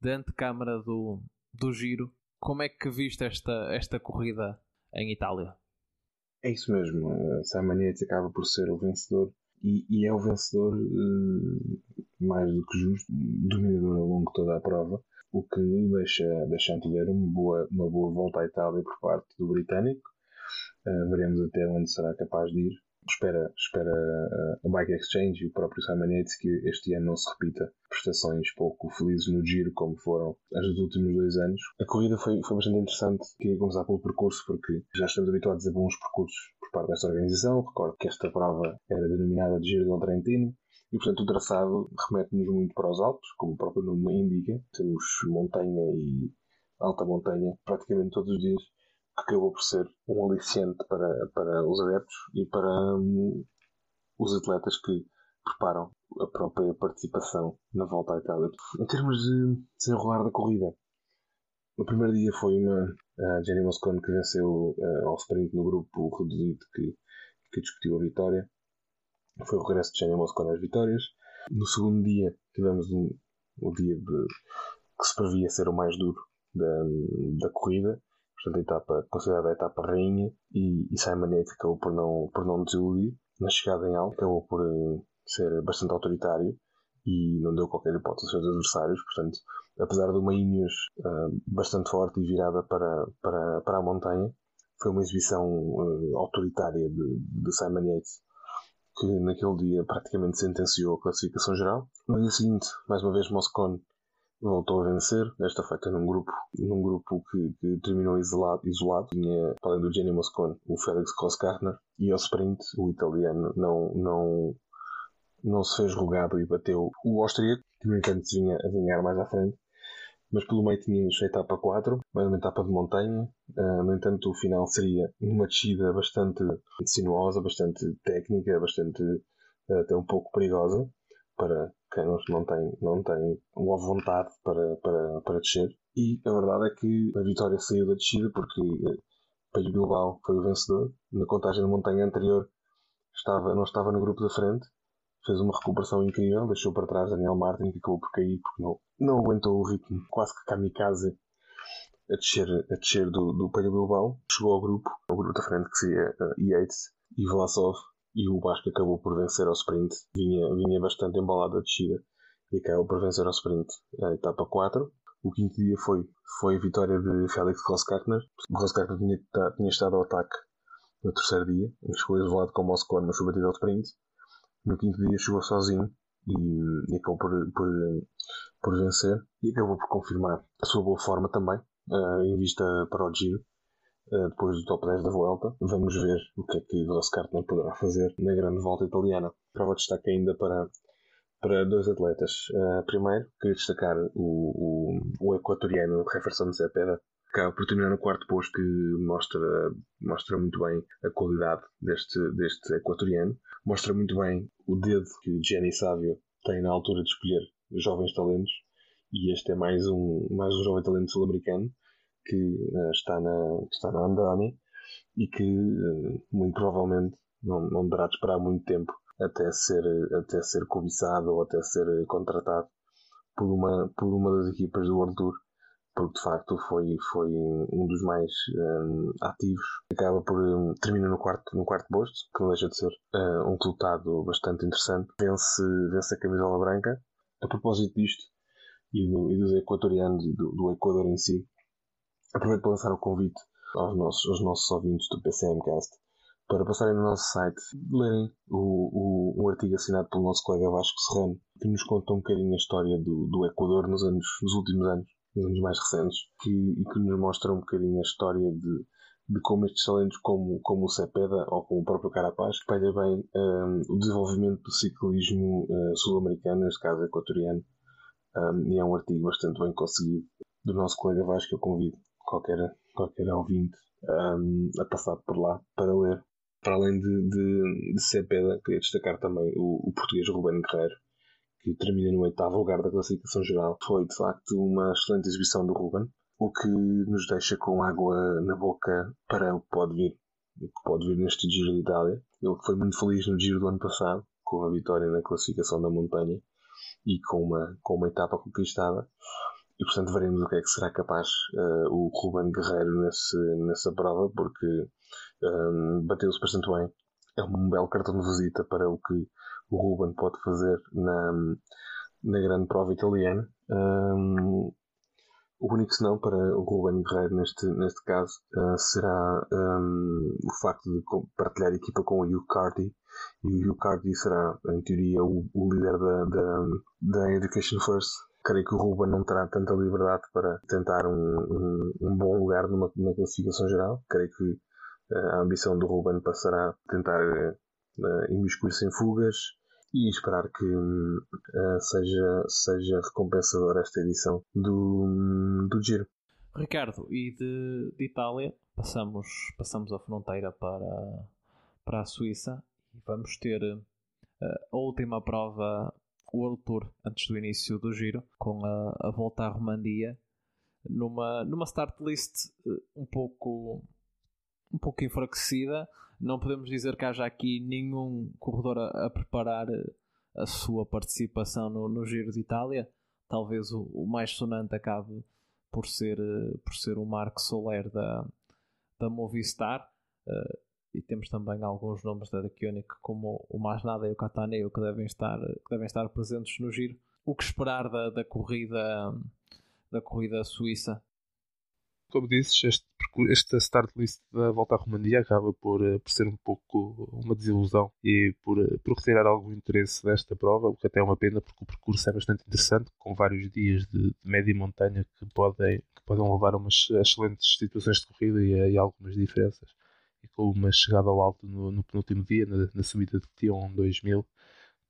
de antecâmara do, do Giro. Como é que viste esta, esta corrida em Itália? É isso mesmo. Simon Yates acaba por ser o vencedor e, e é o vencedor uh, mais do que justo, dominador ao longo de toda a prova, o que deixa, deixa antever uma boa, uma boa volta à Itália por parte do britânico. Uh, veremos até onde será capaz de ir espera, espera a Bike Exchange e o próprio Simon Yates que este ano não se repita prestações pouco felizes no giro como foram as dos últimos dois anos. A corrida foi, foi bastante interessante. Queria começar pelo percurso porque já estamos habituados a bons percursos por parte desta organização. Recordo que esta prova era denominada de Giro del Trentino. E, portanto, o traçado remete-nos muito para os Alpes, como o próprio nome indica. Temos montanha e alta montanha praticamente todos os dias acabou por ser um aliciente para, para os adeptos e para um, os atletas que preparam a própria participação na volta à Itália. Em termos de desenrolar da corrida, no primeiro dia foi uma a Jenny Moscone que venceu uh, ao sprint no grupo reduzido que, que discutiu a vitória. Foi o regresso de Jenny Moscone às vitórias. No segundo dia tivemos um, o dia de, que se previa ser o mais duro da, da corrida portanto, a etapa, considerada a etapa rainha, e, e Simon Yates acabou por não, por não desiludir. Na chegada em alto, acabou por uh, ser bastante autoritário e não deu qualquer hipótese aos seus adversários. Portanto, apesar de uma Ineos uh, bastante forte e virada para, para, para a montanha, foi uma exibição uh, autoritária de, de Simon Yates que naquele dia praticamente sentenciou a classificação geral. No dia seguinte, mais uma vez, Moscone voltou a vencer, desta feita num grupo, num grupo que, que terminou isolado, isolado. Tinha, além do Jenny Moscone, o Félix Koskarner e ao sprint o italiano não, não, não se fez rogado e bateu o austríaco, que no entanto vinha a vingar mais à frente. Mas pelo meio tínhamos a etapa 4, mais uma etapa de montanha. Uh, no entanto, o final seria uma descida bastante sinuosa, bastante técnica, bastante até um pouco perigosa para, quem não, tem, não tem uma vontade para, para, para descer. E a verdade é que a vitória saiu da descida porque eh, Pelho Bilbao foi o vencedor. Na contagem da montanha anterior estava, não estava no grupo da frente. Fez uma recuperação incrível, deixou para trás Daniel Martin, que acabou por cair porque não, não aguentou o ritmo, quase que kamikaze a descer, a descer do, do Pelho Bilbao. Chegou ao grupo, ao grupo da frente que seria uh, Yates e Vlasov, e o Basco acabou por vencer ao sprint. Vinha, vinha bastante embalado a descida e acabou por vencer ao sprint a etapa 4. O quinto dia foi, foi a vitória de Félix Grosskartner. Grosskartner tinha, tinha estado ao ataque no terceiro dia, chegou isolado com o Moscou no sua batida ao sprint. No quinto dia chegou sozinho e, e acabou por, por, por vencer e acabou por confirmar a sua boa forma também, uh, em vista para o giro. Uh, depois do top 10 da volta, vamos ver o que é que Grosskartner poderá fazer na grande volta italiana. Prova de destaque ainda para para dois atletas. Uh, primeiro, queria destacar o, o, o equatoriano Jefferson Zepeda, que acaba por terminar no quarto posto, que mostra, mostra muito bem a qualidade deste, deste equatoriano. Mostra muito bem o dedo que o Gianni Savio tem na altura de escolher jovens talentos. E este é mais um, mais um jovem talento sul-americano que uh, está, na, está na Andani e que uh, muito provavelmente não, não deverá esperar muito tempo até ser, até ser cobiçado ou até ser contratado por uma, por uma das equipas do World Tour, porque de facto foi, foi um dos mais um, ativos. Acaba por um, termina no quarto, no quarto posto, que não deixa de ser uh, um resultado bastante interessante. Vence, vence a camisola branca. A propósito disto e, do, e dos equatorianos e do, do Equador em si, aproveito para lançar o convite aos nossos, aos nossos ouvintes do PCMcast para passarem no nosso site, lerem o, o, um artigo assinado pelo nosso colega Vasco Serrano, que nos conta um bocadinho a história do, do Equador nos, anos, nos últimos anos, nos anos mais recentes, que, e que nos mostra um bocadinho a história de, de como estes talentos, como, como o Cepeda ou como o próprio Carapaz, espelha bem um, o desenvolvimento do ciclismo uh, sul-americano, neste caso equatoriano, um, e é um artigo bastante bem conseguido do nosso colega Vasco. Eu convido qualquer, qualquer ouvinte um, a passar por lá para ler para além de, de, de Cepeda, queria destacar também o, o português Ruben Guerreiro, que termina no oitavo lugar da classificação geral. Foi de facto uma excelente exibição do Ruben, o que nos deixa com água na boca para o que pode vir, o que pode vir neste Giro de Itália. Ele foi muito feliz no Giro do ano passado, com a vitória na classificação da montanha e com uma, com uma etapa conquistada. E portanto veremos o que é que será capaz uh, o Ruben Guerreiro nesse, nessa prova, porque um, bateu-se bastante bem. É um belo cartão de visita para o que o Ruben pode fazer na, na grande prova italiana. Um, o único senão para o Ruben Guerreiro neste, neste caso uh, será um, o facto de partilhar equipa com o Hugh Carty e o Hugh Carty será, em teoria, o, o líder da, da, da Education First. Creio que o Ruben não terá tanta liberdade para tentar um, um, um bom lugar numa, numa classificação geral. Creio que a ambição do Ruben passará a tentar uh, imiscuir-se em fugas e esperar que uh, seja, seja recompensadora esta edição do, do Giro. Ricardo, e de, de Itália passamos, passamos a fronteira para, para a Suíça e vamos ter a última prova World Tour antes do início do Giro, com a, a volta à Romandia, numa, numa start list uh, um pouco um pouco enfraquecida. Não podemos dizer que haja aqui nenhum corredor a, a preparar eh, a sua participação no, no Giro de Itália. Talvez o, o, mais sonante acabe por ser, eh, por ser o Marco Soler da, da Movistar. Uh, e temos também alguns nomes da Koenig como o Mais Nada e o Cataneo que devem estar, que devem estar presentes no Giro. O que esperar da, da corrida da corrida suíça como dizes, este, esta start list da volta à Romandia acaba por, eh, por ser um pouco uma desilusão e por, eh, por retirar algum interesse desta prova, o que até é uma pena porque o percurso é bastante interessante, com vários dias de, de média montanha que podem, que podem levar a umas excelentes situações de corrida e a, e algumas diferenças. E com uma chegada ao alto no, no penúltimo dia, na, na subida de Tion 2000,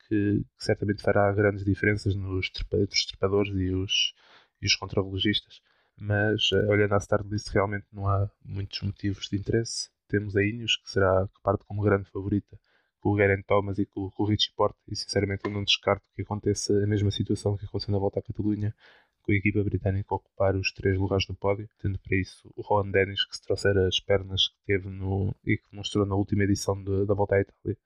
que, que, certamente fará grandes diferenças nos trepadores e os, e os contrarrelogistas mas eh, olhando à start list realmente não há muitos motivos de interesse. Temos a Ineos, que será que parte como grande favorita, com o Geraint Thomas e com, com o Richie Porte, e sinceramente eu não descarto que aconteça a mesma situação que aconteceu na volta à Catalunha, com a equipa britânica ocupar os três lugares no pódio, tendo para isso o Ron Dennis que se trouxer as pernas que teve no, e que mostrou na última edição de, da volta à Itália.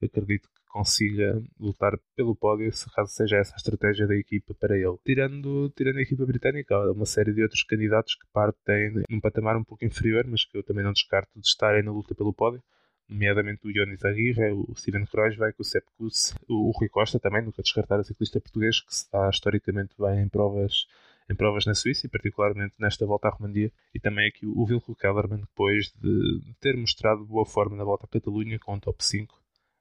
Eu acredito que consiga lutar pelo pódio, se caso seja essa a estratégia da equipa para ele. Tirando, tirando a equipa britânica, há uma série de outros candidatos que partem num patamar um pouco inferior, mas que eu também não descarto de estarem na luta pelo pódio nomeadamente o Ionis Aguirre, o Steven Kreuzweig, o Sepp Kuss, o, Rui Costa também, nunca descartar o ciclista português que está historicamente bem em provas em provas na Suíça e particularmente nesta volta à Romandia. E também aqui o Wilco Kellerman depois de ter mostrado boa forma na volta à Catalunha com um top 5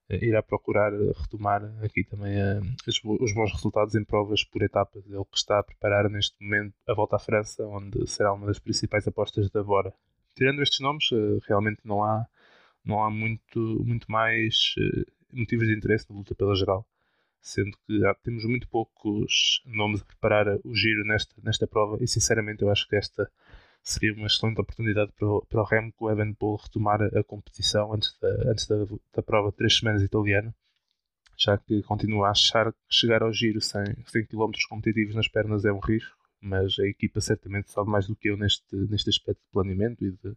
eh, irá procurar retomar aqui também eh, os bons resultados em provas por etapas. Ele que está a preparar neste momento a volta à França onde será uma das principais apostas da Bora. Tirando estes nomes eh, realmente não há não há muito, muito mais uh, motivos de interesse na luta pela geral, sendo que temos muito poucos nomes a preparar o giro nesta, nesta prova e sinceramente eu acho que esta seria uma excelente oportunidade para o, para o Remco Evenepoel retomar a, competição antes, da, antes da, da prova de 3 semanas italiana já que continuo a achar que chegar ao giro sem 100 km competitivos nas pernas é um risco, mas a equipa certamente sabe mais do que eu neste, neste aspecto de planeamento e de,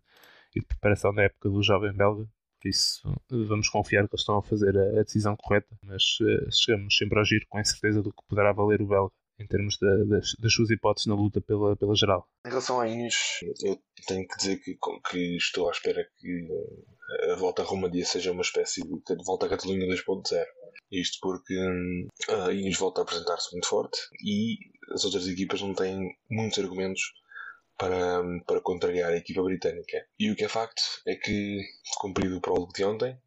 e de preparação da época do jovem belga. Por isso, vamos confiar que eles estão a fazer a, decisão correta, mas uh, chegamos sempre ao giro com a certeza do que poderá valer o belga em termos das, das, suas hipóteses na luta pela, pela geral. Em relação a Inês, eu tenho que dizer que, que estou à espera que eh, a volta a Romadia seja uma espécie de, de volta a Catalunha 2.0. Isto porque hum, a Inês volta a apresentar-se muito forte e as outras equipas não têm muitos argumentos para, para contrariar a equipa britânica. E o que é facto é que, cumprido o prólogo de ontem,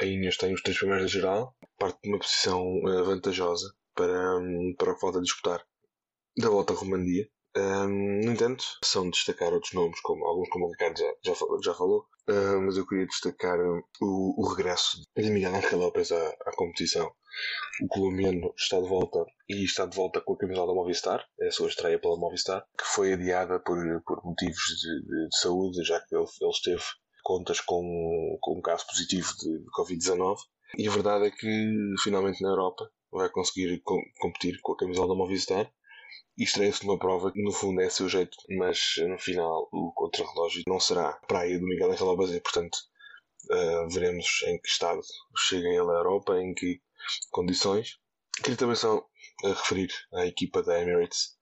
a Ineos tem os três primeiros da geral, parte de uma posição uh, vantajosa para, para o que falta disputar da volta à Romandia. Um, no entanto, são de destacar outros nomes, como alguns como o Ricardo já, já, já falou, uh, mas eu queria destacar o, o regresso de Miguel Ángel López à, à competição. O colombiano está de volta e está de volta com a camisola da Movistar, é a sua estreia pela Movistar, que foi adiada por, por motivos de, de, de saúde, já que ele, ele esteve contas com, com um caso positivo de, de Covid-19. E a verdade é que finalmente na Europa vai conseguir com, competir com a camisola da Movistar e estreia-se numa prova que no fundo é seu jeito, mas no final o contrarrelógio não será praia do Miguel Angel Lopes, portanto uh, veremos em que estado chega ele à Europa, em que condições. Queria também só referir à equipa da Emirates.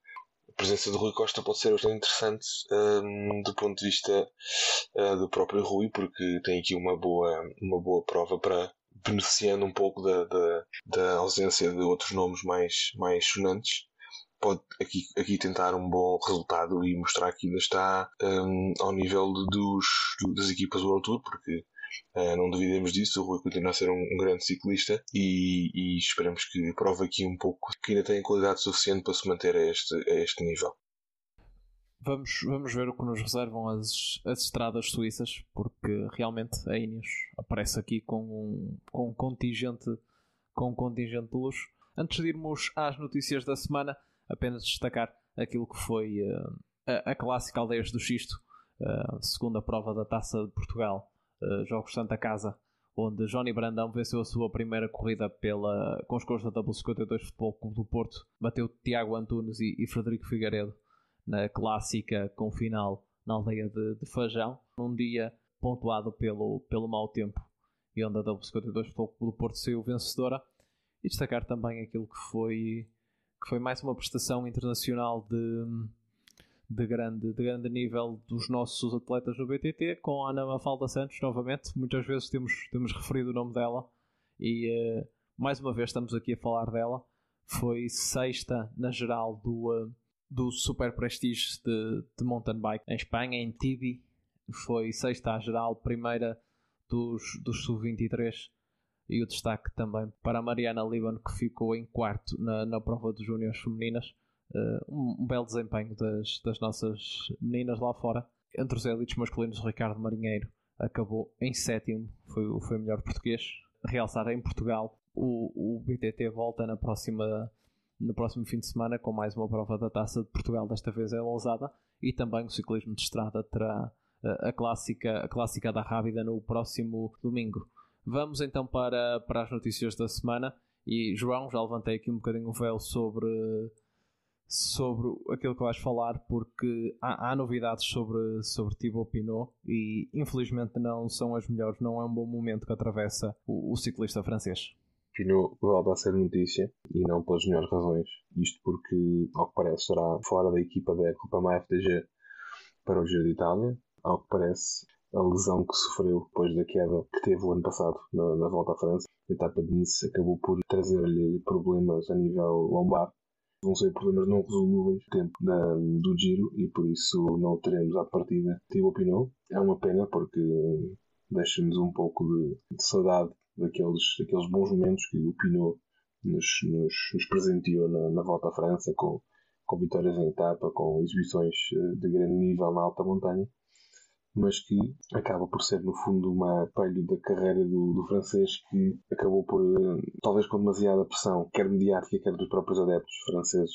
A presença do Rui Costa pode ser bastante interessante um, do ponto de vista uh, do próprio Rui, porque tem aqui uma boa, uma boa prova para beneficiando um pouco da, da, da ausência de outros nomes mais, mais sonantes pode aqui, aqui tentar um bom resultado e mostrar que ainda está um, ao nível dos, das equipas World Tour, porque Uh, não duvidemos disso, o Rui continua a ser um, um grande ciclista e, e, esperamos que prove aqui um pouco que ainda tem qualidade suficiente para se manter a este, a este nível. Vamos, vamos ver o que nos reservam as, as estradas suíças, porque realmente a Ineos aparece aqui com um, com um contingente com um contingente de luxo. Antes de irmos às notícias da semana, apenas destacar aquilo que foi uh, a, a clássica Aldeias do Xisto, uh, segunda prova da Taça de Portugal uh, Jogos Santa Casa, onde Johnny Brandão venceu a sua primeira corrida pela, com os cores da W52 Futebol Clube do Porto, bateu Tiago Antunes e, e Frederico Figueiredo na clássica com final na aldeia de, de Fajão, num dia pontuado pelo, pelo mau tempo e onde a W52 Futebol Clube do Porto saiu vencedora. E destacar também aquilo que foi que foi mais uma prestação internacional de de grande, de grande nível dos nossos atletas no BTT, com a Ana Mafalda Santos, novamente. Muitas vezes temos, temos referido o nome dela e uh, mais uma vez estamos aqui a falar dela. Foi sexta na geral do, uh, do Super Prestige de, de mountain bike em Espanha, em Tibi. Foi sexta à geral, primeira dos, dos Sub-23 e o destaque também para a Mariana Líbano que ficou em quarto na, na prova de júniores femininas uh, um, um, belo desempenho das, das nossas meninas lá fora. Entre os elites masculinos, Ricardo Marinheiro acabou em sétimo, foi, foi o melhor português. Realçar em Portugal, o, o BTT volta na próxima, no próximo fim de semana com mais uma prova da Taça de Portugal, desta vez é Lousada, e também o ciclismo de estrada terá uh, a, clássica, a clássica da Rábida no próximo domingo. Vamos então para, para as notícias da semana. E João, já levantei aqui um bocadinho o véu sobre, sobre aquilo que vais falar, porque há, há novidades sobre, sobre Thibaut Pinot e infelizmente não são as melhores, não é um bom momento que atravessa o, o ciclista francês. Pinot volta a ser notícia e não pelas melhores razões. Isto porque, ao que parece, estará fora da equipa da Groupama FDG para o Giro de Itália. Ao que parece, a lesão que sofreu depois da queda que teve o ano passado na, na volta à França, a etapa de Nice, acabou por trazer-lhe problemas a nível lombar. Vão ser problemas não resolúveis no tempo da, do giro e por isso não teremos à partida Thibaut Pinot. É uma pena porque deixa-nos um pouco de, de, saudade daqueles, daqueles bons momentos que o Pinot nos, nos, nos presenteou na, na volta à França com, com vitórias em etapa, com exibições eh, de grande nível na alta montanha mas que acaba por ser, no fundo, uma apelho da carreira do, do, francês que acabou por, eh, talvez com demasiada pressão, quer mediática, quer dos próprios adeptos franceses,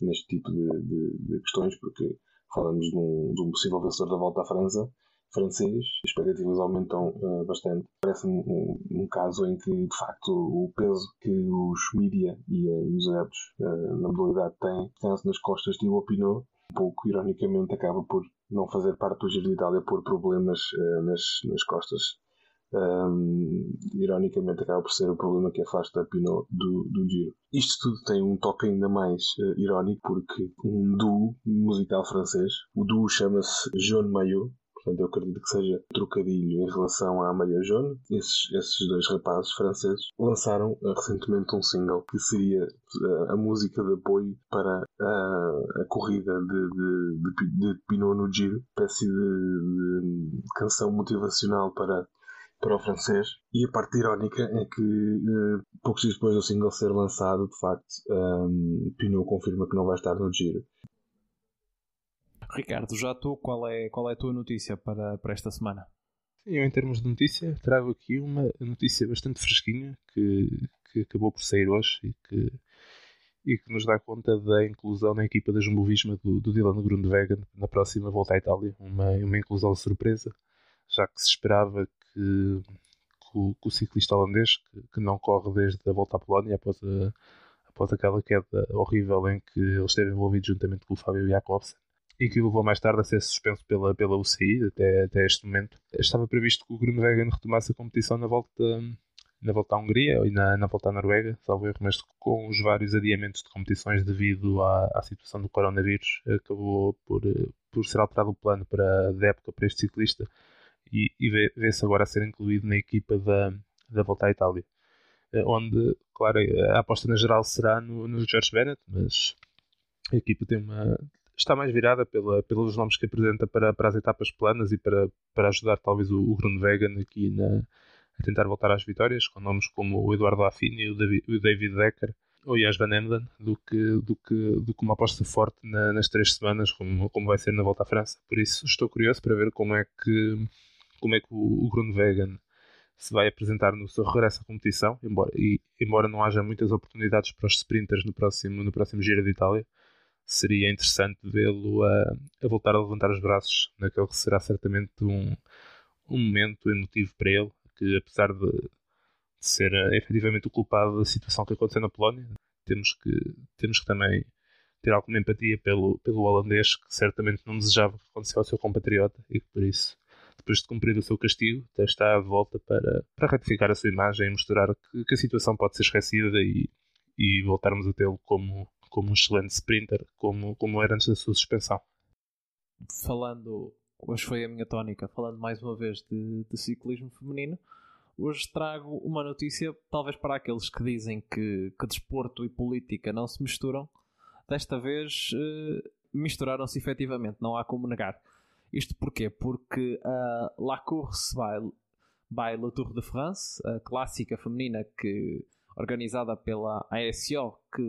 neste tipo de, de, de questões, porque falamos de um, de um, possível vencedor da volta à França, francês, as expectativas aumentam uh, bastante. Parece-me um, um, caso em que, de facto, o peso que os mídia e, uh, e, os adeptos uh, na modalidade têm, tem-se nas costas de Pinot, um pouco ironicamente acaba por não fazer parte do Giro de Itália por problemas uh, nas, nas costas. Um, ironicamente acaba por ser o problema que afasta Pinot do, do Giro. Isto tudo tem um toque ainda mais uh, irónico porque um duo musical francês, o duo chama-se Jaune Maillot, Portanto, eu acredito que seja trocadilho em relação à Maria Jaune. Esses, esses dois rapazes franceses lançaram uh, recentemente um single que seria uh, a música de apoio para uh, a corrida de, de, de, de, Pinot no Giro, espécie de, de canção motivacional para para o francês. E a parte irónica é que, uh, poucos dias depois do single ser lançado, de facto, um, Pinot confirma que não vai estar no Giro. Ricardo, já tu, qual é, qual é a tua notícia para, para esta semana? Eu, em termos de notícia, trago aqui uma notícia bastante fresquinha que, que acabou por sair hoje e que, e que nos dá conta da inclusão na equipa da Jumbo Visma do, do Dylan Grundwegen na próxima volta à Itália. Uma, uma inclusão surpresa, já que se esperava que, que, o, que o, ciclista holandês, que, que, não corre desde a volta à Polónia após, a, após aquela queda horrível em que ele esteve envolvido juntamente com o Fábio Jacobsen, e que levou mais tarde a ser suspenso pela, pela UCI até, até este momento. Estava previsto que o Grunwegen retomasse a competição na volta, na volta à Hungria e na, na volta à Noruega, salvo erro, mas com os vários adiamentos de competições devido à, à situação do coronavírus, acabou por, por ser alterado o plano para, da época para este ciclista e, e vê-se agora a ser incluído na equipa da, da volta à Itália. Onde, claro, a aposta na geral será no, no George Bennett, mas a equipa tem uma, está mais virada pela, pelos nomes que apresenta para, para as etapas planas e para, para ajudar talvez o, o aqui na, a tentar voltar às vitórias, com nomes como o Eduardo Affini o David, o David Decker ou o Jas Van Emden, do que, do que, do que uma aposta forte na, nas três semanas, como, como vai ser na volta à França. Por isso estou curioso para ver como é que, como é que o, o se vai apresentar no seu regresso à competição, embora, e, embora não haja muitas oportunidades para os sprinters no próximo, no próximo Giro de Itália, seria interessante vê-lo a, a, voltar a levantar os braços naquele que será certamente um, um momento emotivo para ele, que apesar de, ser uh, efetivamente o culpado da situação que aconteceu na Polónia, temos que, temos que também ter alguma empatia pelo, pelo holandês que certamente não desejava que acontecesse ao seu compatriota e que por isso depois de cumprir o seu castigo, está de volta para, para ratificar a sua imagem e mostrar que, que a situação pode ser esquecida e, e voltarmos a tê-lo como, como um excelente sprinter, como, como era antes da sua suspensão. Falando, hoje foi a minha tónica, falando mais uma vez de, de ciclismo feminino, hoje trago uma notícia, talvez para aqueles que dizem que, que desporto e política não se misturam, desta vez uh, misturaram-se efetivamente, não há como negar. Isto porquê? Porque a La Course by, by Le Tour de France, a clássica feminina que organizada pela ASO, que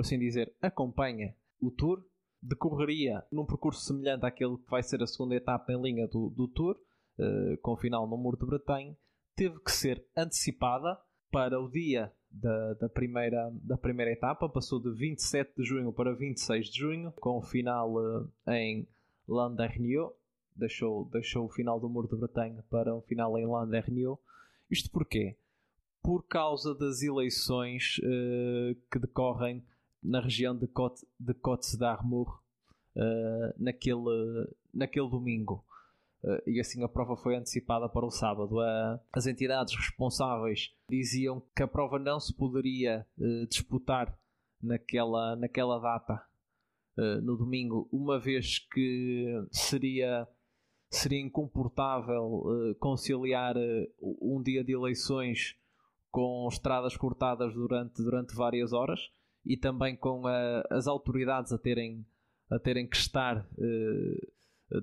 por assim dizer, acompanha o Tour, decorreria num percurso semelhante àquele que vai ser a segunda etapa em linha do, do Tour, uh, com final no Muro de Bretanha, teve que ser antecipada para o dia da, da, primeira, da primeira etapa, passou de 27 de junho para 26 de junho, com o final uh, em Landerneau, deixou, deixou o final do Muro de Bretanha para o final em Landerneau, Isto porquê? Por causa das eleições uh, que decorrem na região de Côte, de Côte d'Armor uh, naquele, naquele domingo. Uh, e assim a prova foi antecipada para o sábado. Uh, as entidades responsáveis diziam que a prova não se poderia disputar naquela, naquela data, no domingo, uma vez que seria seria incomportável uh, conciliar uh, um dia de eleições com estradas cortadas durante, durante várias horas e também com uh, as autoridades a terem, a terem que estar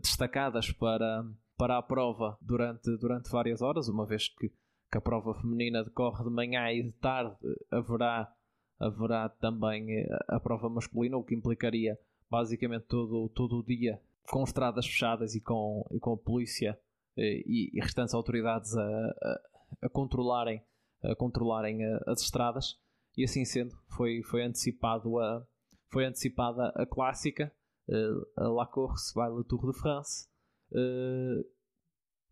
destacadas para, para a prova durante, durante várias horas, uma vez que, que a prova feminina decorre de manhã e de tarde, haverá, haverá também a prova masculina, o que implicaria basicamente todo, todo o dia com estradas fechadas e com, e com a polícia eh, e, e restantes autoridades a, a, a controlarem, a controlarem a, as estradas e assim sendo foi, foi, antecipado a, foi antecipada a clássica eh, a La Course by la Tour de France eh,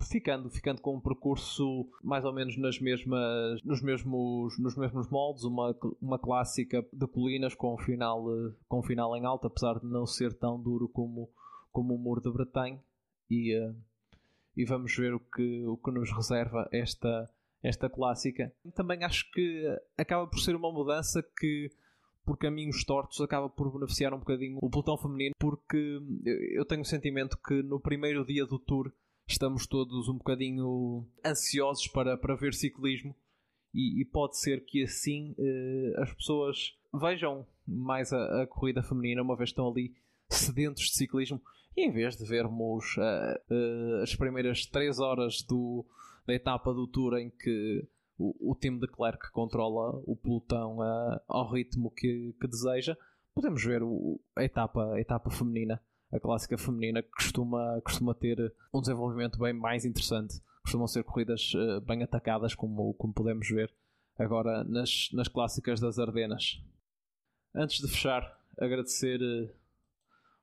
ficando, ficando com um percurso mais ou menos nas mesmas, nos, mesmos, nos mesmos moldes, uma, uma clássica de colinas com um, final, com um final em alta, apesar de não ser tão duro como como o Muro de Bretanha e, uh, e vamos ver o que, o que nos reserva esta, esta clássica. Também acho que acaba por ser uma mudança que por caminhos tortos acaba por beneficiar um bocadinho o pelotão feminino porque eu tenho o sentimento que no primeiro dia do Tour estamos todos um bocadinho ansiosos para, para ver ciclismo e, e pode ser que assim uh, as pessoas vejam mais a, a corrida feminina uma vez estão ali sedentos de ciclismo e em vez de vermos uh, uh, as primeiras 3 horas do, da etapa do Tour em que o, o time de Klerk controla o pelotão uh, ao ritmo que, que deseja, podemos ver o, a, etapa, a etapa feminina, a clássica feminina, que costuma, costuma ter um desenvolvimento bem mais interessante. Costumam ser corridas bem atacadas, como, como podemos ver agora nas, nas clássicas das Ardenas. Antes de fechar, agradecer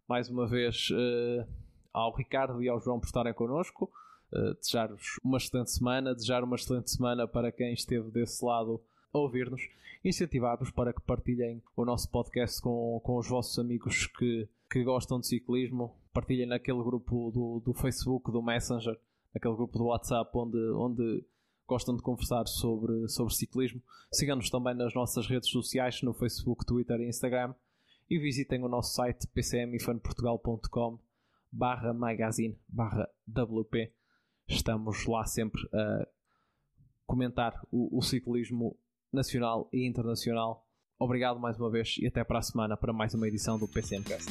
mais uma vez uh, ao Ricardo e ao João por estarem connosco. Uh, Desejar-vos uma excelente semana, desejar uma excelente semana para quem esteve desse lado a ouvir-nos, incentivar-vos para que partilhem o nosso podcast com, com os vossos amigos que, que gostam de ciclismo, partilhem naquele grupo do, do Facebook, do Messenger, naquele grupo do WhatsApp onde, onde gostam de conversar sobre, sobre ciclismo. Sigam-nos também nas nossas redes sociais, no Facebook, Twitter e Instagram e visitem o nosso site pcmifanportugal.com barra magazine barra WP. Estamos lá sempre a comentar o, o ciclismo nacional e internacional. Obrigado mais uma vez e até para a semana para mais uma edição do PCMcast.